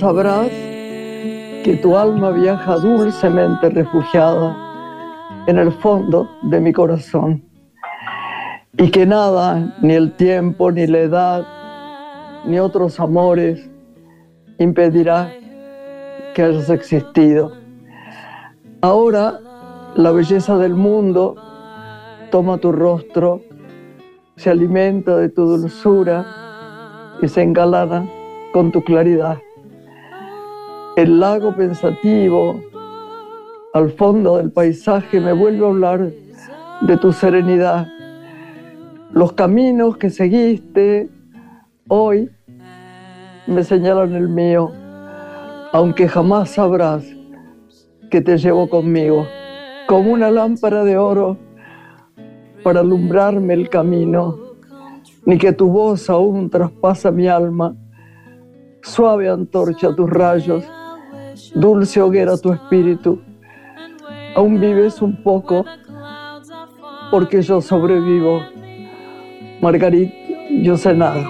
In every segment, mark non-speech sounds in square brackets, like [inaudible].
sabrás que tu alma viaja dulcemente refugiada en el fondo de mi corazón y que nada, ni el tiempo, ni la edad, ni otros amores impedirá que hayas existido. Ahora la belleza del mundo toma tu rostro, se alimenta de tu dulzura y se engalana con tu claridad. El lago pensativo al fondo del paisaje me vuelve a hablar de tu serenidad. Los caminos que seguiste hoy me señalan el mío, aunque jamás sabrás que te llevo conmigo, como una lámpara de oro para alumbrarme el camino, ni que tu voz aún traspasa mi alma, suave antorcha tus rayos, dulce hoguera tu espíritu. Aún vives un poco porque yo sobrevivo. Margarita, yo sé nada.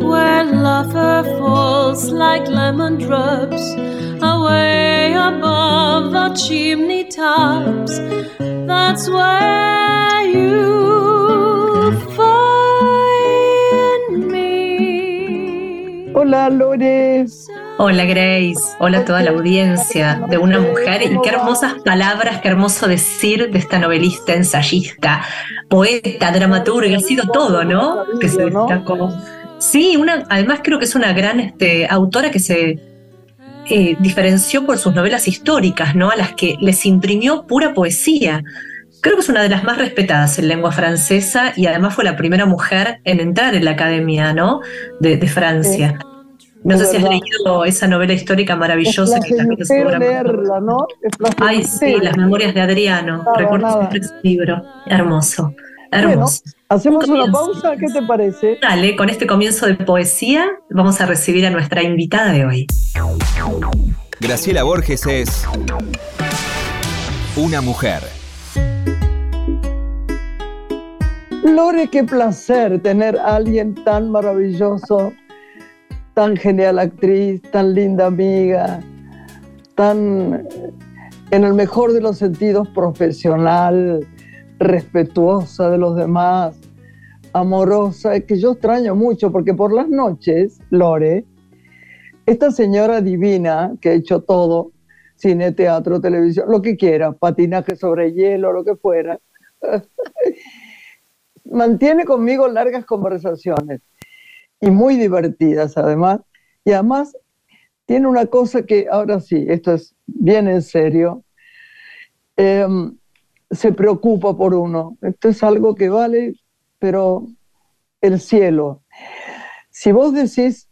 Where lover falls like lemon drops away above the chimney tops, that's where you find Hola, Lore. Hola Grace, hola a toda la audiencia de una mujer y qué hermosas palabras, qué hermoso decir de esta novelista, ensayista, poeta, dramaturga, ha sido todo, ¿no? Que se destacó. Sí, una, además creo que es una gran este, autora que se eh, diferenció por sus novelas históricas, ¿no? A las que les imprimió pura poesía. Creo que es una de las más respetadas en lengua francesa y además fue la primera mujer en entrar en la Academia, ¿no? De, de Francia. No sé si has leído esa novela histórica maravillosa que también leerla, ¿no? Ay, sí, Las Memorias de Adriano. Recuerdo siempre ese libro. Hermoso. Hermoso. hacemos una pausa, ¿qué te parece? Dale, con este comienzo de poesía vamos a recibir a nuestra invitada de hoy. Graciela Borges es una mujer. Lore, qué placer tener a alguien tan maravilloso tan genial actriz, tan linda amiga, tan, en el mejor de los sentidos, profesional, respetuosa de los demás, amorosa, que yo extraño mucho porque por las noches, Lore, esta señora divina que ha hecho todo, cine, teatro, televisión, lo que quiera, patinaje sobre hielo, lo que fuera, [laughs] mantiene conmigo largas conversaciones y muy divertidas además. Y además tiene una cosa que ahora sí, esto es bien en serio, em, se preocupa por uno. Esto es algo que vale, pero el cielo. Si vos decís,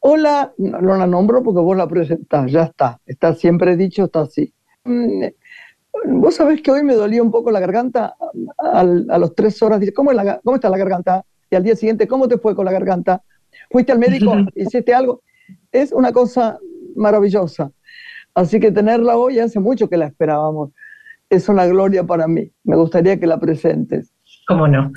hola, no, la nombro porque vos la presentás, ya está, está siempre dicho, está así. Mm, vos sabés que hoy me dolía un poco la garganta a, a los tres horas, dice, ¿cómo, ¿cómo está la garganta? Y al día siguiente, ¿cómo te fue con la garganta? ¿Fuiste al médico? [laughs] ¿Hiciste algo? Es una cosa maravillosa. Así que tenerla hoy hace mucho que la esperábamos. Es una gloria para mí. Me gustaría que la presentes. Cómo no.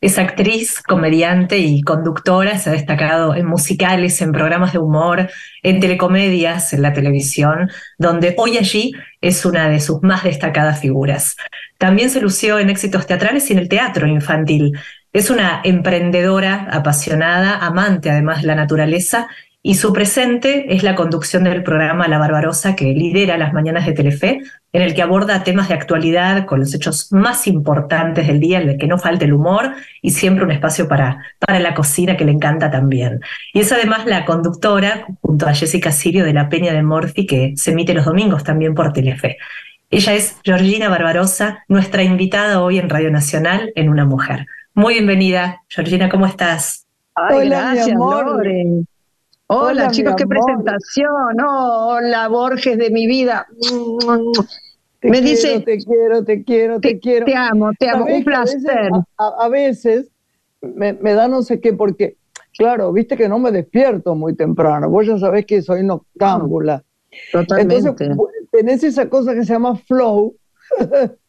Es actriz, comediante y conductora. Se ha destacado en musicales, en programas de humor, en telecomedias, en la televisión, donde hoy allí es una de sus más destacadas figuras. También se lució en éxitos teatrales y en el teatro infantil. Es una emprendedora apasionada, amante además de la naturaleza, y su presente es la conducción del programa La Barbarosa que lidera las mañanas de Telefe, en el que aborda temas de actualidad con los hechos más importantes del día, en el que no falta el humor y siempre un espacio para, para la cocina que le encanta también. Y es además la conductora, junto a Jessica Sirio de La Peña de Morphy, que se emite los domingos también por Telefe. Ella es Georgina Barbarosa, nuestra invitada hoy en Radio Nacional en Una Mujer. Muy bienvenida, Georgina, ¿cómo estás? Hola, gracias, Lore. Hola, chicos, qué presentación. hola, Borges de mi vida. Te me quiero, dice, te quiero, te quiero, te, quiero. Te amo, te amo, un placer. A veces, me, da no sé qué, porque, claro, viste que no me despierto muy temprano. Vos ya sabés que soy noctámbula. Totalmente. Entonces, tenés esa cosa que se llama flow. [laughs]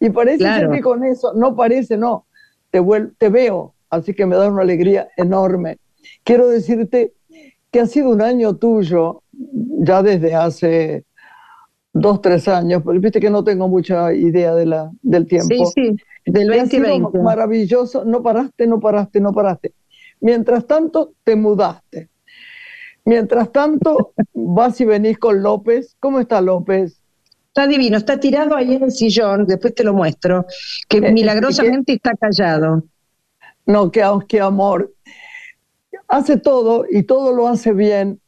y parece ser que con eso, no parece, no, te, te veo, así que me da una alegría enorme. Quiero decirte que ha sido un año tuyo, ya desde hace dos, tres años, pero viste que no tengo mucha idea de la, del tiempo. Sí, sí, del 2020. Maravilloso, no paraste, no paraste, no paraste. Mientras tanto, te mudaste. Mientras tanto, [laughs] vas y venís con López. ¿Cómo está López? Está divino, está tirado ahí en el sillón, después te lo muestro, que eh, milagrosamente está callado. No, qué, qué amor. Hace todo y todo lo hace bien.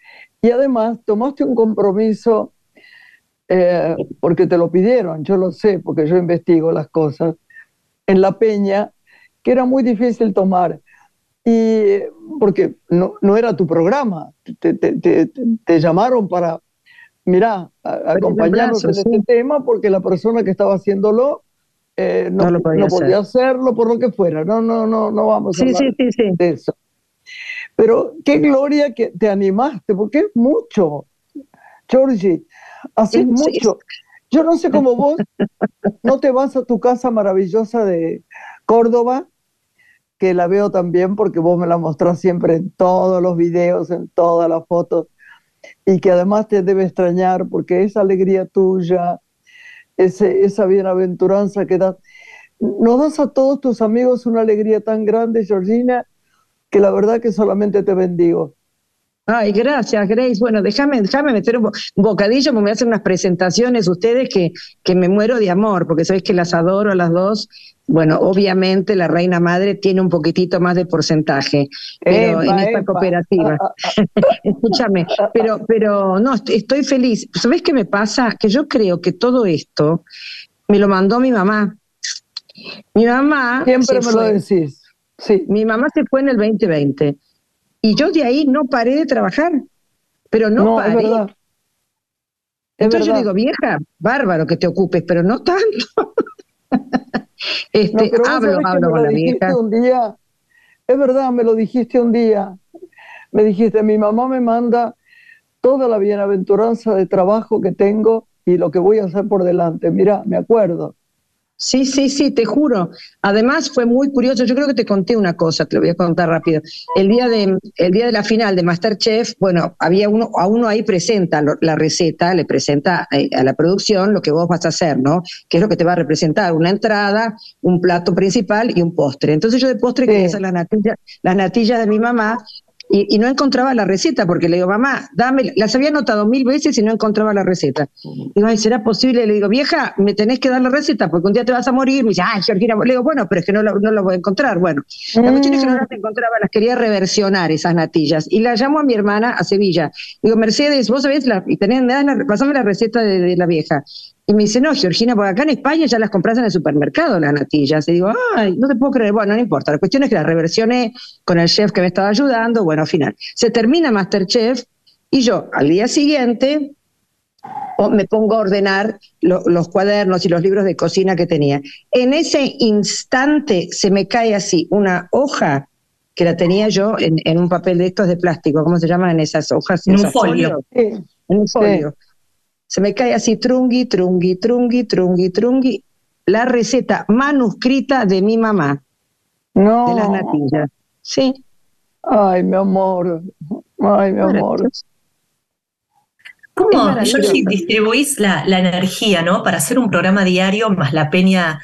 Y además tomaste un compromiso eh, porque te lo pidieron, yo lo sé, porque yo investigo las cosas, en La Peña, que era muy difícil tomar. Y porque no, no era tu programa, te, te, te, llamaron para, mira, acompañarnos en este tema porque la persona que estaba haciéndolo eh, no, no, podía, hacerlo por lo que fuera. No, no, no, no vamos a hablar de eso. Pero qué gloria que te animaste, porque es mucho. Georgie, Así mucho. Yo no sé cómo vos [laughs] no te vas a tu casa maravillosa de Córdoba, que la veo también porque vos me la mostrás siempre en todos los videos, en todas las fotos, y que además te debe extrañar porque esa alegría tuya, ese, esa bienaventuranza que das, nos das a todos tus amigos una alegría tan grande, Georgina, que la verdad que solamente te bendigo. Ay, gracias, Grace. Bueno, déjame, déjame meter un, bocadillo, porque me hacen unas presentaciones ustedes que, que me muero de amor, porque sabéis que las adoro a las dos. Bueno, obviamente la reina madre tiene un poquitito más de porcentaje, pero en esta cooperativa. [laughs] Escúchame, pero, pero no, estoy feliz. ¿Sabés qué me pasa? Que yo creo que todo esto me lo mandó mi mamá. Mi mamá. Siempre me lo decís. Sí. Mi mamá se fue en el 2020 y yo de ahí no paré de trabajar, pero no, paré. Entonces yo digo, vieja, bárbaro que te ocupes, pero no tanto. [laughs] este, hablo, hablo con la vieja. Un día, es verdad, me lo dijiste un día. Me dijiste, mi mamá me manda toda la bienaventuranza de trabajo que tengo y lo que voy a hacer por delante. Mira, me acuerdo. Sí, sí, sí, te juro. Además fue muy curioso. Yo creo que te conté una cosa, te lo voy a contar rápido. El día de, el día de la final de Masterchef, bueno, había uno, a uno ahí presenta la receta, le presenta eh, a la producción lo que vos vas a hacer, ¿no? Que es lo que te va a representar, una entrada, un plato principal y un postre. Entonces yo de postre quería hacer las natillas, las natillas de mi mamá y, no encontraba la receta porque le digo, mamá, dame, las había anotado mil veces y no encontraba la receta. Digo, ay, ¿será posible? Le digo, vieja, me tenés que dar la receta porque un día te vas a morir. Me dice, ay, Georgina, le digo, bueno, pero es que no lo, voy a encontrar. Bueno, la cuestión es que no las encontraba, las quería reversionar esas natillas. Y la llamo a mi hermana a Sevilla. Digo, Mercedes, vos sabés, la, y tenés, me la, pasame la receta de la vieja. Y me dice, no, Georgina, porque acá en España ya las compras en el supermercado las natillas. Y digo, ay, no te puedo creer. Bueno, no importa. La cuestión es que las reversioné con el chef que me estaba ayudando. Bueno, al final, se termina Masterchef y yo al día siguiente me pongo a ordenar los cuadernos y los libros de cocina que tenía. En ese instante se me cae así una hoja que la tenía yo en, un papel de estos de plástico, ¿cómo se llaman esas hojas? En un folio. En un folio se me cae así trungui, trungui, trungui, trungui, trungui, la receta manuscrita de mi mamá. No. De las natillas. Sí. Ay, mi amor. Ay, mi amor. ¿Cómo distribuís la, la, energía, ¿no? Para hacer un programa diario más la peña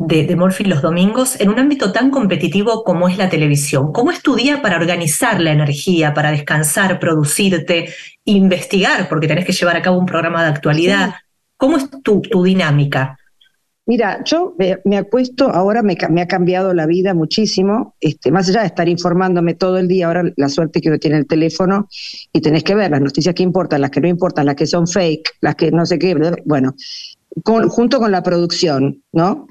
de, de Morphy los domingos en un ámbito tan competitivo como es la televisión? ¿Cómo es tu día para organizar la energía, para descansar, producirte, investigar, porque tenés que llevar a cabo un programa de actualidad? ¿Cómo es tu, tu dinámica? Mira, yo me, acuesto, ahora me, me, ha cambiado la vida muchísimo, este, más allá de estar informándome todo el día, ahora la suerte que uno tiene el teléfono y tenés que ver las noticias que importan, las que no importan, las que son fake, las que no sé qué, bueno, junto con la producción, ¿no?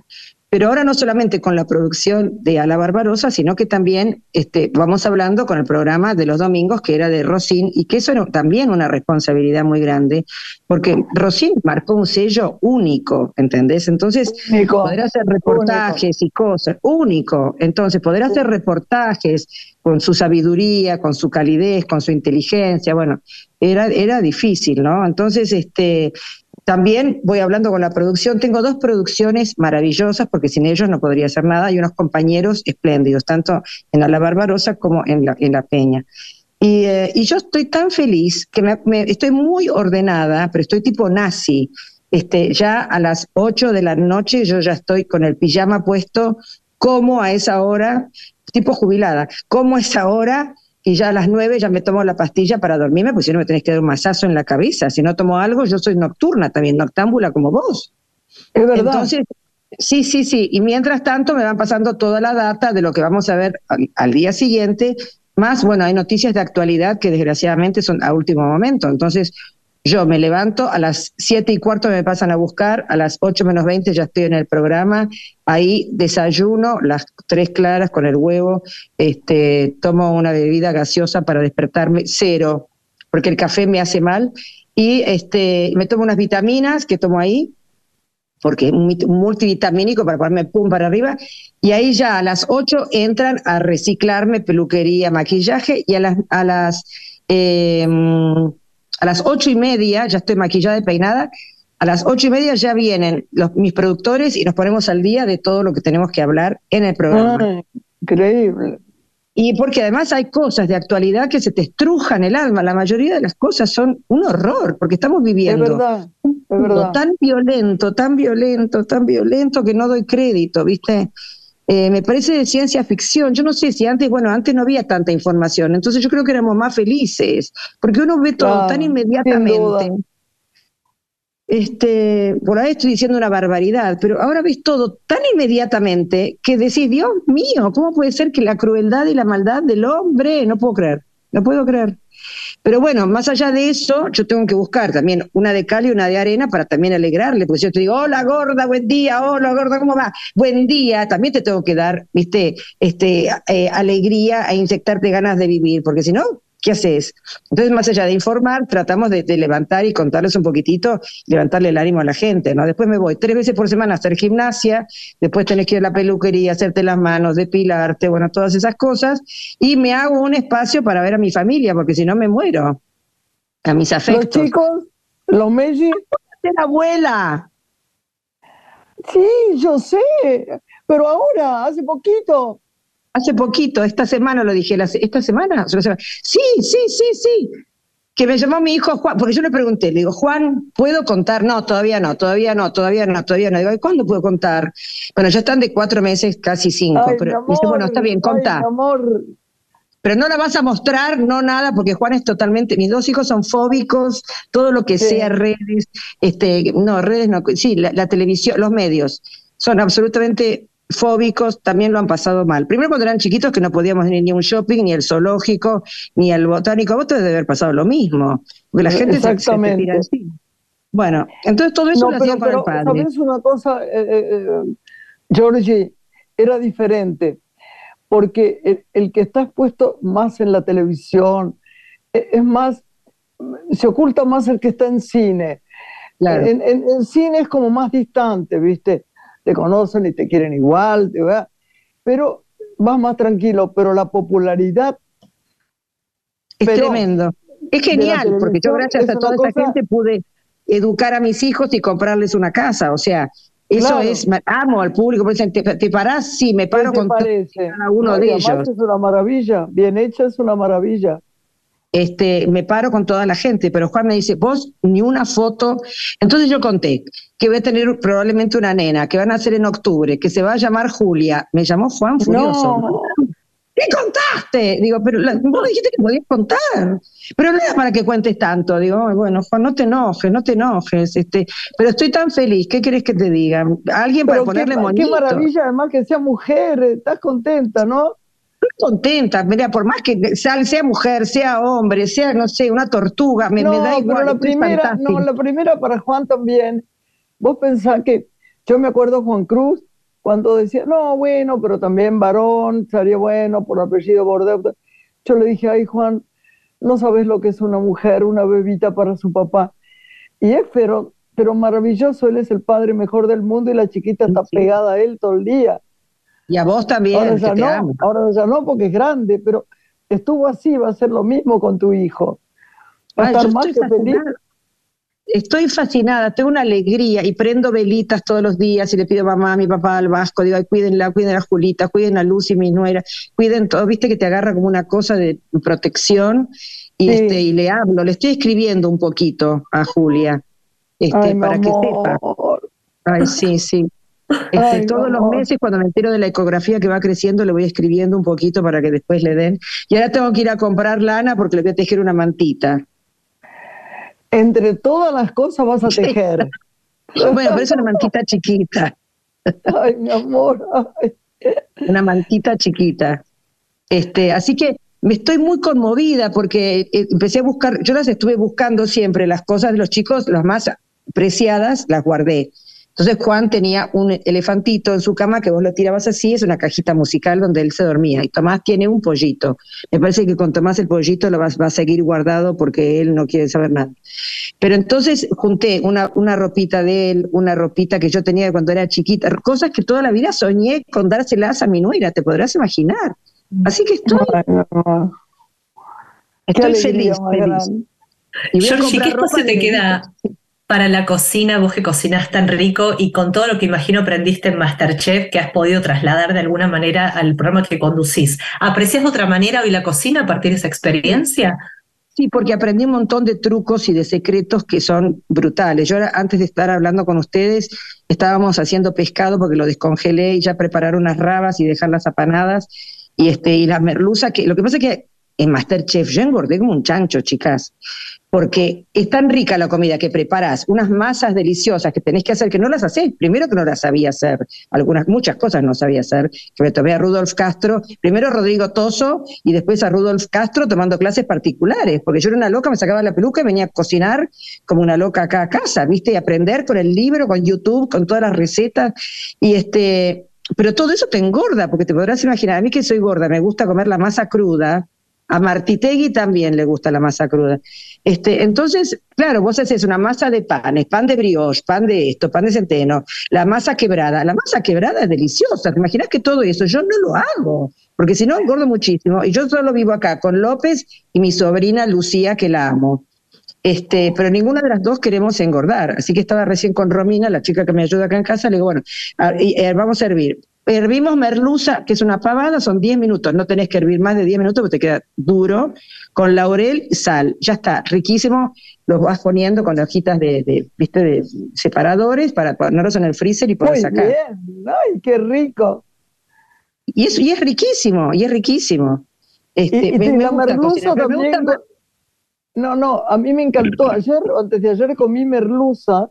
Pero ahora no solamente con la producción de Ala Barbarosa, sino que también este, vamos hablando con el programa de los domingos, que era de Rosín, y que eso era también una responsabilidad muy grande, porque Rosín marcó un sello único, ¿entendés? Entonces, poder hacer reportajes y cosas, único. Entonces, poder hacer reportajes con su sabiduría, con su calidez, con su inteligencia, bueno, era, era difícil, ¿no? Entonces, este, también voy hablando con la producción. Tengo dos producciones maravillosas, porque sin ellos no podría hacer nada, y unos compañeros espléndidos, tanto en La Barbarosa como en La, en la Peña. Y, eh, y, yo estoy tan feliz que me, estoy muy ordenada, pero estoy tipo nazi. Este, ya a las 8 de la noche yo ya estoy con el pijama puesto, como a esa hora, tipo jubilada, como a esa hora y ya a las nueve ya me tomo la pastilla para dormirme, pues si no me tenés que dar un masazo en la cabeza. Si no tomo algo, yo soy nocturna también, noctámbula como vos. Es verdad. Entonces, sí, sí, sí. Y mientras tanto me van pasando toda la data de lo que vamos a ver al, día siguiente. Más, bueno, hay noticias de actualidad que desgraciadamente son a último momento. Entonces, yo me levanto, a las siete y cuarto me pasan a buscar, a las ocho menos veinte ya estoy en el programa, ahí desayuno, las tres claras con el huevo, este, tomo una bebida gaseosa para despertarme, cero, porque el café me hace mal, y este, me tomo unas vitaminas que tomo ahí, porque un multivitamínico para ponerme pum para arriba, y ahí ya a las ocho entran a reciclarme peluquería, maquillaje, y a las, a las eh, a las ocho y media, ya estoy maquillada y peinada, a las ocho y media ya vienen los, mis productores y nos ponemos al día de todo lo que tenemos que hablar en el programa. increíble. Y porque además hay cosas de actualidad que se te estrujan el alma. La mayoría de las cosas son un horror, porque estamos viviendo es verdad, es verdad. tan violento, tan violento, tan violento que no doy crédito, ¿viste? Eh, me parece de ciencia ficción. Yo no sé si antes, bueno, antes no había tanta información, entonces yo creo que éramos más felices, porque uno ve todo tan inmediatamente. Este, por ahí estoy diciendo una barbaridad, pero ahora ves todo tan inmediatamente que decís, Dios mío, ¿cómo puede ser que la crueldad y la maldad del hombre? No puedo creer, no puedo creer. Pero bueno, más allá de eso, yo tengo que buscar también una de cal y una de arena para también alegrarle, porque si yo te digo, hola gorda, buen día, hola gorda, ¿cómo va? Buen día, también te tengo que dar, viste, este, eh, alegría e inyectarte ganas de vivir, porque si no, ¿qué haces? Entonces, más allá de informar, tratamos de, levantar y contarles un poquitito, levantarle el ánimo a la gente, ¿no? Después me voy tres veces por semana a hacer gimnasia, después tenés que ir a la peluquería, hacerte las manos, depilarte, bueno, todas esas cosas, y me hago un espacio para ver a mi familia, porque si no me muero, a mis afectos. Los chicos, los Messi... la abuela! Sí, yo sé, pero ahora, hace poquito, Hace poquito, esta semana lo dije, esta semana, sí, sí, sí, sí, que me llamó mi hijo Juan, porque yo le pregunté, le digo, Juan, ¿puedo contar? No, todavía no, todavía no, todavía no, todavía no. Digo, ¿y cuándo puedo contar? Bueno, ya están de cuatro meses, casi cinco, pero dice, bueno, está bien, contá. Pero no la vas a mostrar, no nada, porque Juan es totalmente, mis dos hijos son fóbicos, todo lo que sea redes, este, no, redes no, sí, la televisión, los medios, son absolutamente fóbicos también lo han pasado mal. Primero cuando eran chiquitos que no podíamos ir ni a un shopping, ni al zoológico, ni al botánico. Vos te debe haber pasado lo mismo, porque la gente se, se tira encima. Bueno, entonces todo eso lo hacía con el padre. ¿Sabes una cosa, eh, eh, eh, Georgie? Era diferente, porque el, que está expuesto más en la televisión es más, se oculta más el que está en cine. En, en, cine es como más distante, ¿viste? Te conocen y te quieren igual, pero vas más tranquilo, pero la popularidad... Es tremendo. Es genial, porque yo gracias a toda esta gente pude educar a mis hijos y comprarles una casa, o sea, eso es, amo al público, ¿te, te parás? Sí, me paro con cada uno de ellos. Es una maravilla, bien hecha es una maravilla este, me paro con toda la gente, pero Juan me dice, vos ni una foto. Entonces yo conté que voy a tener probablemente una nena, que van a hacer en octubre, que se va a llamar Julia. Me llamó Juan Furioso. ¿Qué contaste? Digo, pero vos dijiste que podías contar. Pero no era para que cuentes tanto. Digo, bueno, Juan, no te enojes, no te enojes. Este, pero estoy tan feliz. ¿Qué querés que te diga? Alguien para ponerle qué, Qué maravilla, además, que sea mujer. Estás contenta, ¿no? Estoy contenta, mira, por más que sea, sea, mujer, sea hombre, sea, no sé, una tortuga, me, da igual. Pero la primera, no, la primera para Juan también. Vos pensás que, yo me acuerdo Juan Cruz, cuando decía, no, bueno, pero también varón, sería bueno por apellido Bordeaux. Yo le dije, ay Juan, no sabes lo que es una mujer, una bebita para su papá. Y es pero, pero maravilloso, él es el padre mejor del mundo y la chiquita está pegada a él todo el día. Y a vos también. Ahora ya, no, ahora ya no porque es grande, pero estuvo así, va a ser lo mismo con tu hijo. Va a estar más que feliz estoy fascinada, tengo una alegría y prendo velitas todos los días y le pido a mamá, a mi papá, al Vasco, digo, cuídenla, cuiden a Julita, cuiden a Luz y mi nuera, cuiden todo, viste que te agarra como una cosa de protección y, este, y le hablo, le estoy escribiendo un poquito a Julia, este, para que sepa. Ay, sí, sí. Este, todos los meses, cuando me entero de la ecografía que va creciendo, le voy escribiendo un poquito para que después le den. Y ahora tengo que ir a comprar lana porque le voy a tejer una mantita entre todas las cosas vas a tejer. [laughs] bueno, pero es una mantita chiquita. Ay, mi amor. Una mantita chiquita. Este, así que me estoy muy conmovida porque eh, empecé a buscar, yo las estuve buscando siempre, las cosas de los chicos, las más preciadas, las guardé. Entonces Juan tenía un elefantito en su cama que vos lo tirabas así, es una cajita musical donde él se dormía. Y Tomás tiene un pollito. Me parece que con Tomás el pollito lo va, a seguir guardado porque él no quiere saber nada. Pero entonces junté una, una ropita de él, una ropita que yo tenía cuando era chiquita, cosas que toda la vida soñé con dárselas a mi nuera, te podrás imaginar. Así que estoy, estoy feliz. feliz. Y ¿qué cosa te queda? Para la cocina, vos que cocinas tan rico y con todo lo que imagino aprendiste en Masterchef, que has podido trasladar de alguna manera al programa que conducís. ¿Aprecias de otra manera hoy la cocina a partir de esa experiencia? Sí, porque aprendí un montón de trucos y de secretos que son brutales. Yo antes de estar hablando con ustedes, estábamos haciendo pescado porque lo descongelé y ya preparar unas rabas y dejarlas apanadas. Y, este, y la merluza, que lo que pasa es que en Masterchef yo engordé como un chancho, chicas porque es tan rica la comida que preparas, unas masas deliciosas que tenés que hacer, que no las hacés, primero que no las sabía hacer, algunas, muchas cosas no sabía hacer, que me tomé a Rudolf Castro, primero Rodrigo Toso y después a Rudolf Castro tomando clases particulares, porque yo era una loca, me sacaba la peluca y venía a cocinar como una loca acá a casa, ¿viste? Y aprender con el libro, con YouTube, con todas las recetas, y este... Pero todo eso te engorda, porque te podrás imaginar, a mí que soy gorda, me gusta comer la masa cruda, a Martitegui también le gusta la masa cruda. Este, entonces, claro, vos haces una masa de panes, pan de brioche, pan de esto, pan de centeno, la masa quebrada. La masa quebrada es deliciosa. ¿Te imaginas que todo eso? Yo no lo hago, porque si no engordo muchísimo. Y yo solo vivo acá con López y mi sobrina Lucía, que la amo. Este, pero ninguna de las dos queremos engordar. Así que estaba recién con Romina, la chica que me ayuda acá en casa, le digo, bueno, eh, vamos a hervir hervimos merluza, que es una pavada, son 10 minutos, no tenés que hervir más de 10 minutos porque te queda duro, con laurel y sal, ya está, riquísimo, los vas poniendo con hojitas de, viste, de separadores para ponerlos en el freezer y poder Muy sacar. Bien. ¡Ay, qué rico! Y es, y es riquísimo, y es riquísimo. Este, y, me, la merluza también... No, no, a mí me encantó. Ayer, antes de ayer, comí merluza,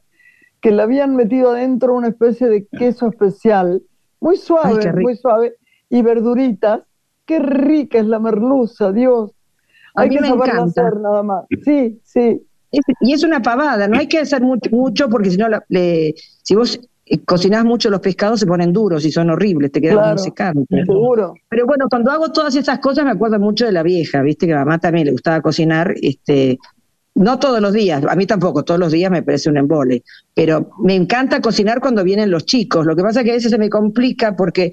que le habían metido adentro una especie de queso especial muy suave, muy suave, y verduritas. Qué rica es la merluza, Dios. Hay que saberla hacer nada más. Sí, sí. y es una pavada, no hay que hacer mucho, porque si no, si vos eh, cocinás mucho los pescados se ponen duros y son horribles, te quedan claro, secados. Seguro. Pero bueno, cuando hago todas esas cosas me acuerdo mucho de la vieja, viste que a mamá también le gustaba cocinar, este, no todos los días, a mí tampoco, todos los días me parece un embole, pero me encanta cocinar cuando vienen los chicos. Lo que pasa es que a veces se me complica porque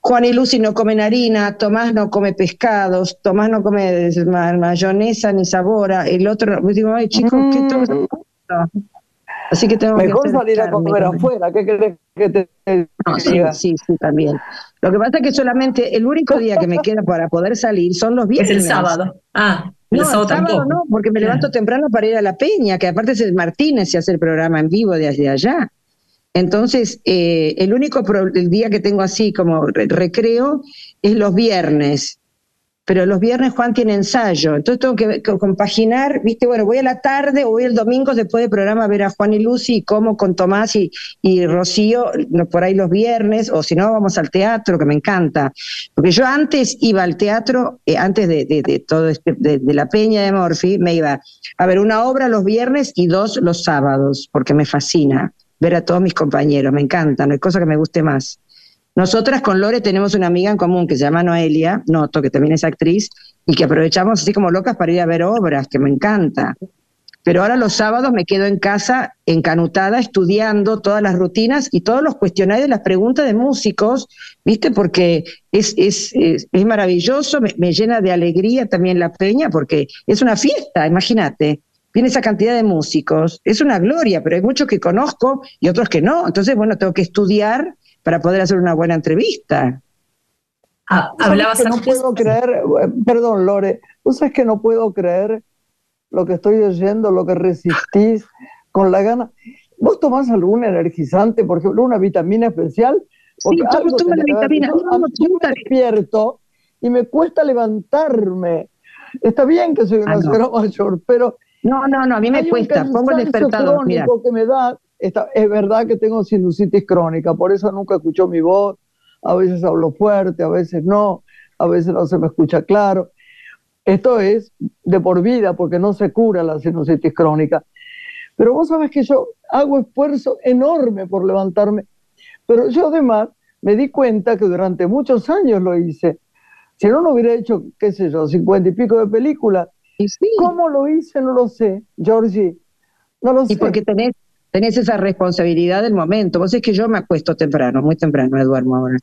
Juan y Lucy no comen harina, Tomás no come pescados, Tomás no come mayonesa ni sabora, el otro, digo, ay chicos, ¿qué mm. Así que tengo Mejor salir a comer afuera, ¿qué crees que te, sí, sí, sí, también. Lo que pasa es que solamente el único día que me queda para poder salir son los viernes. Es el sábado. Ah. No, no, porque me levanto temprano para ir a la peña, que aparte es el Martínez y hace el programa en vivo desde allá. Entonces, eh, el único el día que tengo así como recreo es los viernes pero los viernes Juan tiene ensayo, entonces tengo que, compaginar, viste, bueno, voy a la tarde o voy el domingo después del programa a ver a Juan y Lucy y como con Tomás y, y Rocío por ahí los viernes, o si no, vamos al teatro, que me encanta, porque yo antes iba al teatro, eh, antes de, de, todo este, de, la Peña de Morphy, me iba a ver una obra los viernes y dos los sábados, porque me fascina ver a todos mis compañeros, me encanta, no hay cosa que me guste más. Nosotras con Lore tenemos una amiga en común que se llama Noelia Noto, que también es actriz, y que aprovechamos así como locas para ir a ver obras, que me encanta. Pero ahora los sábados me quedo en casa encanutada estudiando todas las rutinas y todos los cuestionarios, las preguntas de músicos, ¿viste? Porque es, es, es, maravilloso, me, me, llena de alegría también la peña, porque es una fiesta, imagínate. Viene esa cantidad de músicos, es una gloria, pero hay muchos que conozco y otros que no. Entonces, bueno, tengo que estudiar para poder hacer una buena entrevista. Ah, hablabas que no puedo creer, perdón Lore, tú sabes que no puedo creer lo que estoy oyendo, lo que resistís con la gana. ¿Vos tomás algún energizante, por ejemplo, una vitamina especial? Porque sí, tomo, tomo la vitamina. No, no, despierto y me cuesta levantarme. Está bien que soy una ah, señora mayor, pero... No, no, no, a mí me cuesta. Pongo el despertador, mira. que me da, es verdad que tengo sinusitis crónica, por eso nunca escucho mi voz. A veces hablo fuerte, a veces no, a veces no se me escucha claro. Esto es de por vida porque no se cura la sinusitis crónica. Pero vos sabes que yo hago esfuerzo enorme por levantarme. Pero yo además me di cuenta que durante muchos años lo hice. Si no, no hubiera hecho, qué sé yo, cincuenta y pico de películas. ¿Cómo lo hice? No lo sé, Georgie. No lo sé. Y porque tenés tenés esa responsabilidad del momento. Vos es que yo me acuesto temprano, muy temprano, me duermo ahora.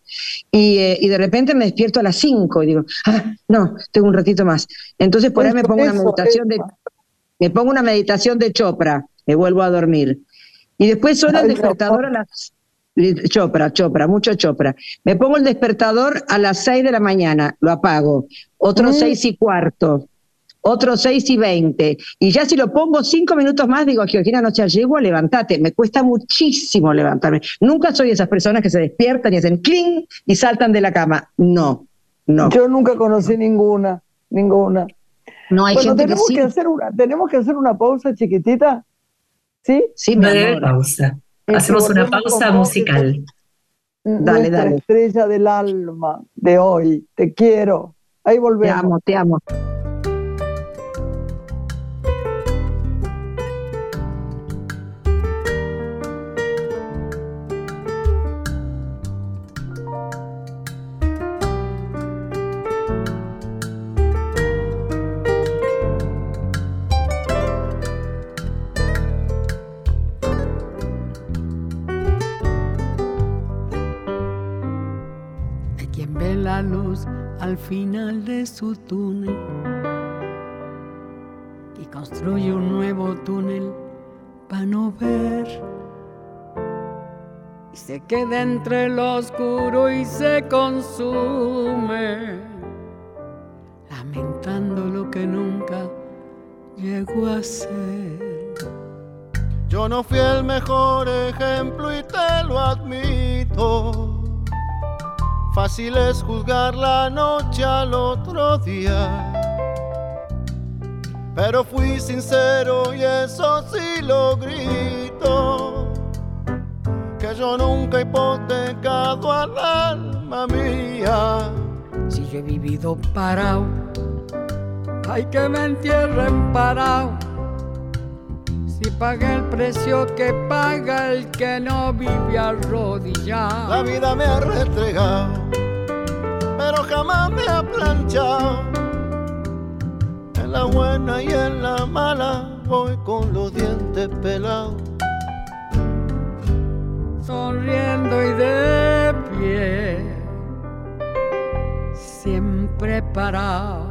Y, eh, y de repente me despierto a las 5 y digo, ah, no, tengo un ratito más. Entonces por ahí me pongo una meditación de me pongo una meditación de Chopra, me vuelvo a dormir. Y después suena el despertador a las Chopra, Chopra, mucho Chopra. Me pongo el despertador a las 6 de la mañana, lo apago. Otro 6 mm. y cuarto otro 6 y 20. Y ya si lo pongo cinco minutos más, digo, Georgina, no se llego, levántate. Me cuesta muchísimo levantarme. Nunca soy de esas personas que se despiertan y hacen cling y saltan de la cama. No, no. Yo nunca conocí ninguna, ninguna. No hay gente tenemos que, hacer una, tenemos que hacer una pausa chiquitita. ¿Sí? Sí, pausa. Hacemos una pausa musical. Dale, dale. estrella del alma de hoy. Te quiero. Ahí volvemos. Te amo, te amo. Al final de su túnel y construye un nuevo túnel para no ver. Y se queda entre lo oscuro y se consume, lamentando lo que nunca llegó a ser. Yo no fui el mejor ejemplo y te lo admito Fácil es juzgar la noche al otro día. Pero fui sincero y eso sí lo grito. Que yo nunca he hipotecado al alma mía. Si yo he vivido parado, hay que me entierren parado si paga el precio que paga el que no vive arrodillado. La vida me ha restregado, pero jamás me ha planchado. En la buena y en la mala voy con los dientes pelados. Sonriendo y de pie, siempre parado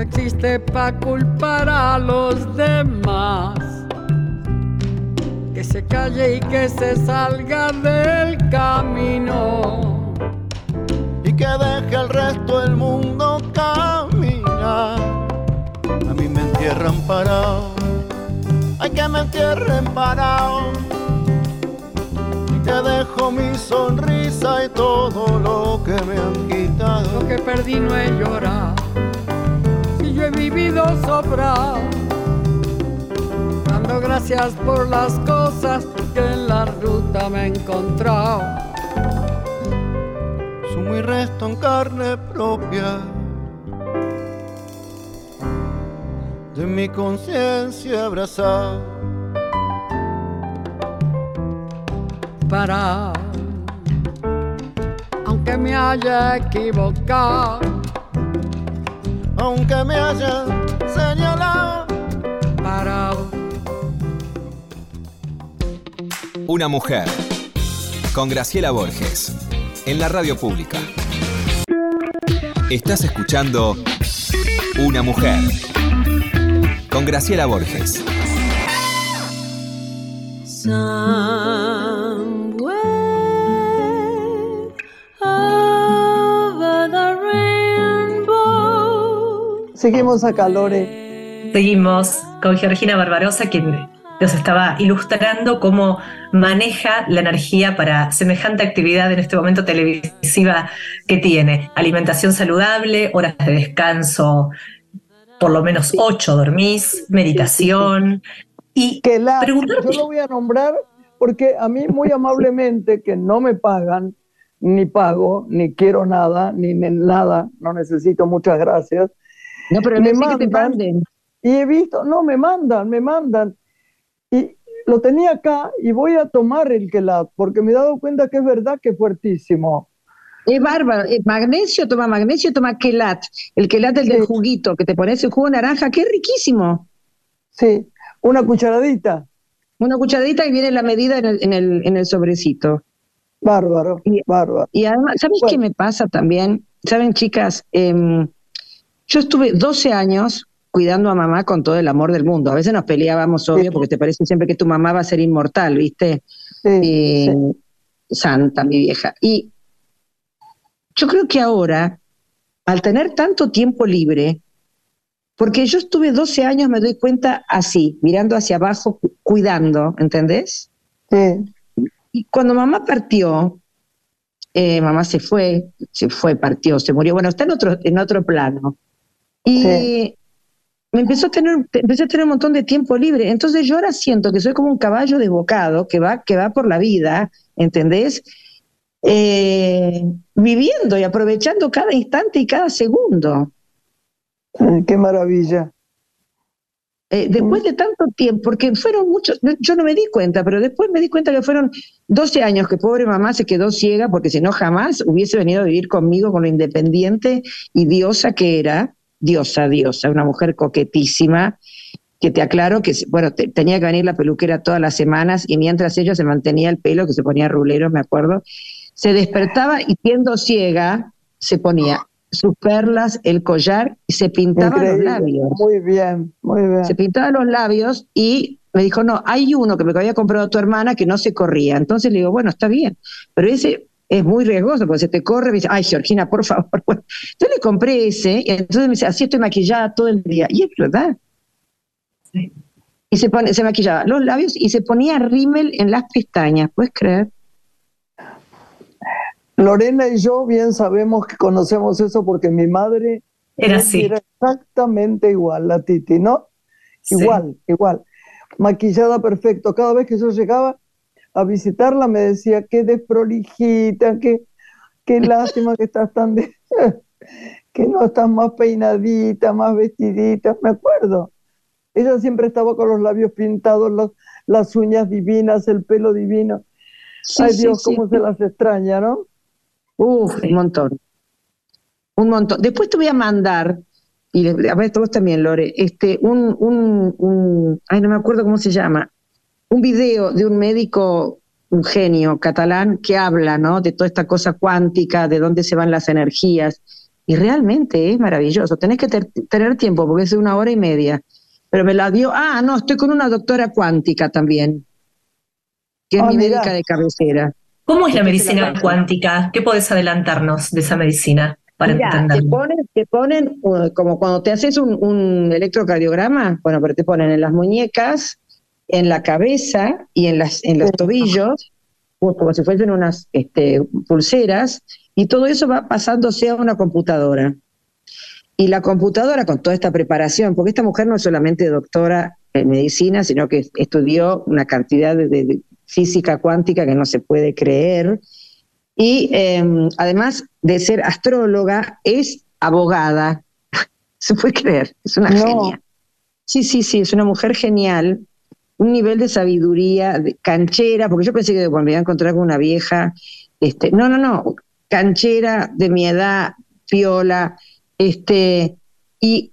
que existe para culpar a los demás. Que se calle y que se salga del camino. Y que deje el resto del mundo caminar. A mí me entierran parado, hay que me entierren parado. Y te dejo mi sonrisa y todo lo que me han quitado. Lo que perdí no si yo he vivido sobrado. Dando gracias por las cosas que en la ruta me he encontrado. Sumo y resto en carne propia de mi conciencia abrazada. Para, aunque me haya equivocado, aunque me hayan señalado. parado. Una mujer. Con Graciela Borges. En la radio pública. Estás escuchando Una mujer. Con Graciela Borges. Seguimos acá, Lore. Seguimos con Georgina Barbarosa, quien nos estaba ilustrando cómo maneja la energía para semejante actividad en este momento televisiva que tiene. Alimentación saludable, horas de descanso, por lo menos ocho dormís, meditación. Y Que la, yo lo voy a nombrar porque a mí muy [laughs] amablemente, que no me pagan, ni pago, ni quiero nada, ni nada, no necesito muchas gracias. No, pero Me sé que te mandan. manden. Y he visto, no, me mandan, me mandan. Y lo tenía acá y voy a tomar el quelat, porque me he dado cuenta que es verdad que es fuertísimo. Es bárbaro. Magnesio, toma magnesio, toma quelat. El quelat el del juguito, que te pones el jugo de naranja, que es riquísimo. Sí, una cucharadita, Una cucharadita y viene la medida en el, en el, en el sobrecito. bárbaro, Y- bárbaro. Y además, ¿sabes Bueno. qué me pasa también? Saben, chicas, Em, yo estuve 12 años cuidando a mamá con todo el amor del mundo. A veces nos peleábamos, obvio, porque te parece siempre que tu mamá va a ser inmortal, ¿viste? Sí, Eh, sí. Santa, mi vieja. Y yo creo que ahora, al tener tanto tiempo libre, porque yo estuve 12 años, me doy cuenta así, mirando hacia abajo, cu- cuidando, ¿entendés? sí. Y cuando mamá partió, eh, mamá se fue, se fue, partió, se murió, bueno, está en otro, en otro plano. Y Sí. me empezó a tener, empecé a tener un montón de tiempo libre. Entonces yo ahora siento que soy como un caballo desbocado que va, que va por la vida, ¿entendés? Eh, viviendo y aprovechando cada instante y cada segundo. Qué maravilla. Eh, después de tanto tiempo, porque fueron muchos, yo no me di cuenta, pero después me di cuenta que fueron 12 años que pobre mamá se quedó ciega, porque si no jamás hubiese venido a vivir conmigo con lo independiente y diosa que era, diosa, diosa, una mujer coquetísima, que te aclaro que, bueno, te- tenía que venir la peluquera todas las semanas y mientras ella se mantenía el pelo, que se ponía rulero, me acuerdo, se despertaba y siendo ciega, se ponía sus perlas, el collar y se pintaba los labios Muy bien, muy bien. se pintaba los labios y me dijo, no, hay uno que me había comprado tu hermana que no se corría. Entonces le digo, bueno, está bien, pero ese es muy riesgoso porque se te corre, me dice, ay, Georgina, por favor. [laughs] Bueno, entonces le compré ese y entonces me dice, así estoy maquillada todo el día. Y es verdad. Sí. Y se, pone, se maquillaba los labios y se ponía rímel en las pestañas, ¿puedes creer? Lorena y yo bien sabemos que conocemos eso porque mi madre Era así. era exactamente igual, la Titi, ¿no? Sí. Igual, igual. Maquillada perfecto. Cada vez que yo llegaba a visitarla me decía, qué desprolijita, qué, qué [laughs] lástima que estás tan... de- [laughs] que no estás más peinadita, más vestidita. Me acuerdo. Ella siempre estaba con los labios pintados, los- las uñas divinas, el pelo divino. Sí, Ay Dios, sí. cómo se las extraña, ¿no? Uf, un montón. Un montón. Después te voy a mandar, y a ver, vos también, Lore, este, un, un, un, ay, no me acuerdo cómo se llama, un video de un médico, un genio catalán, que habla, ¿no? De toda esta cosa cuántica, de dónde se van las energías. Y realmente es maravilloso. Tenés que ter- tener tiempo, porque es una hora y media. Pero me la dio, ah, no, estoy con una doctora cuántica también, que es Ah, mi mirá. médica de cabecera. ¿Cómo es la medicina cuántica? ¿Qué podés adelantarnos de esa medicina para Te ponen, te ponen uh, como cuando te haces un, electrocardiograma, bueno, pero te ponen en las muñecas, en la cabeza y en, las, en los tobillos, como si fuesen unas este, pulseras, y todo eso va pasándose a una computadora. Y la computadora, con toda esta preparación, porque esta mujer no es solamente doctora en medicina, sino que estudió una cantidad de, física cuántica que no se puede creer. Y em, además de ser astróloga, es abogada. [laughs] se puede creer, es una genia. Sí, sí, sí, es una mujer genial, un nivel de sabiduría, de canchera, porque yo pensé que bueno, me iba a encontrar con una vieja, este, no, no, no, canchera de mi edad, piola, este, y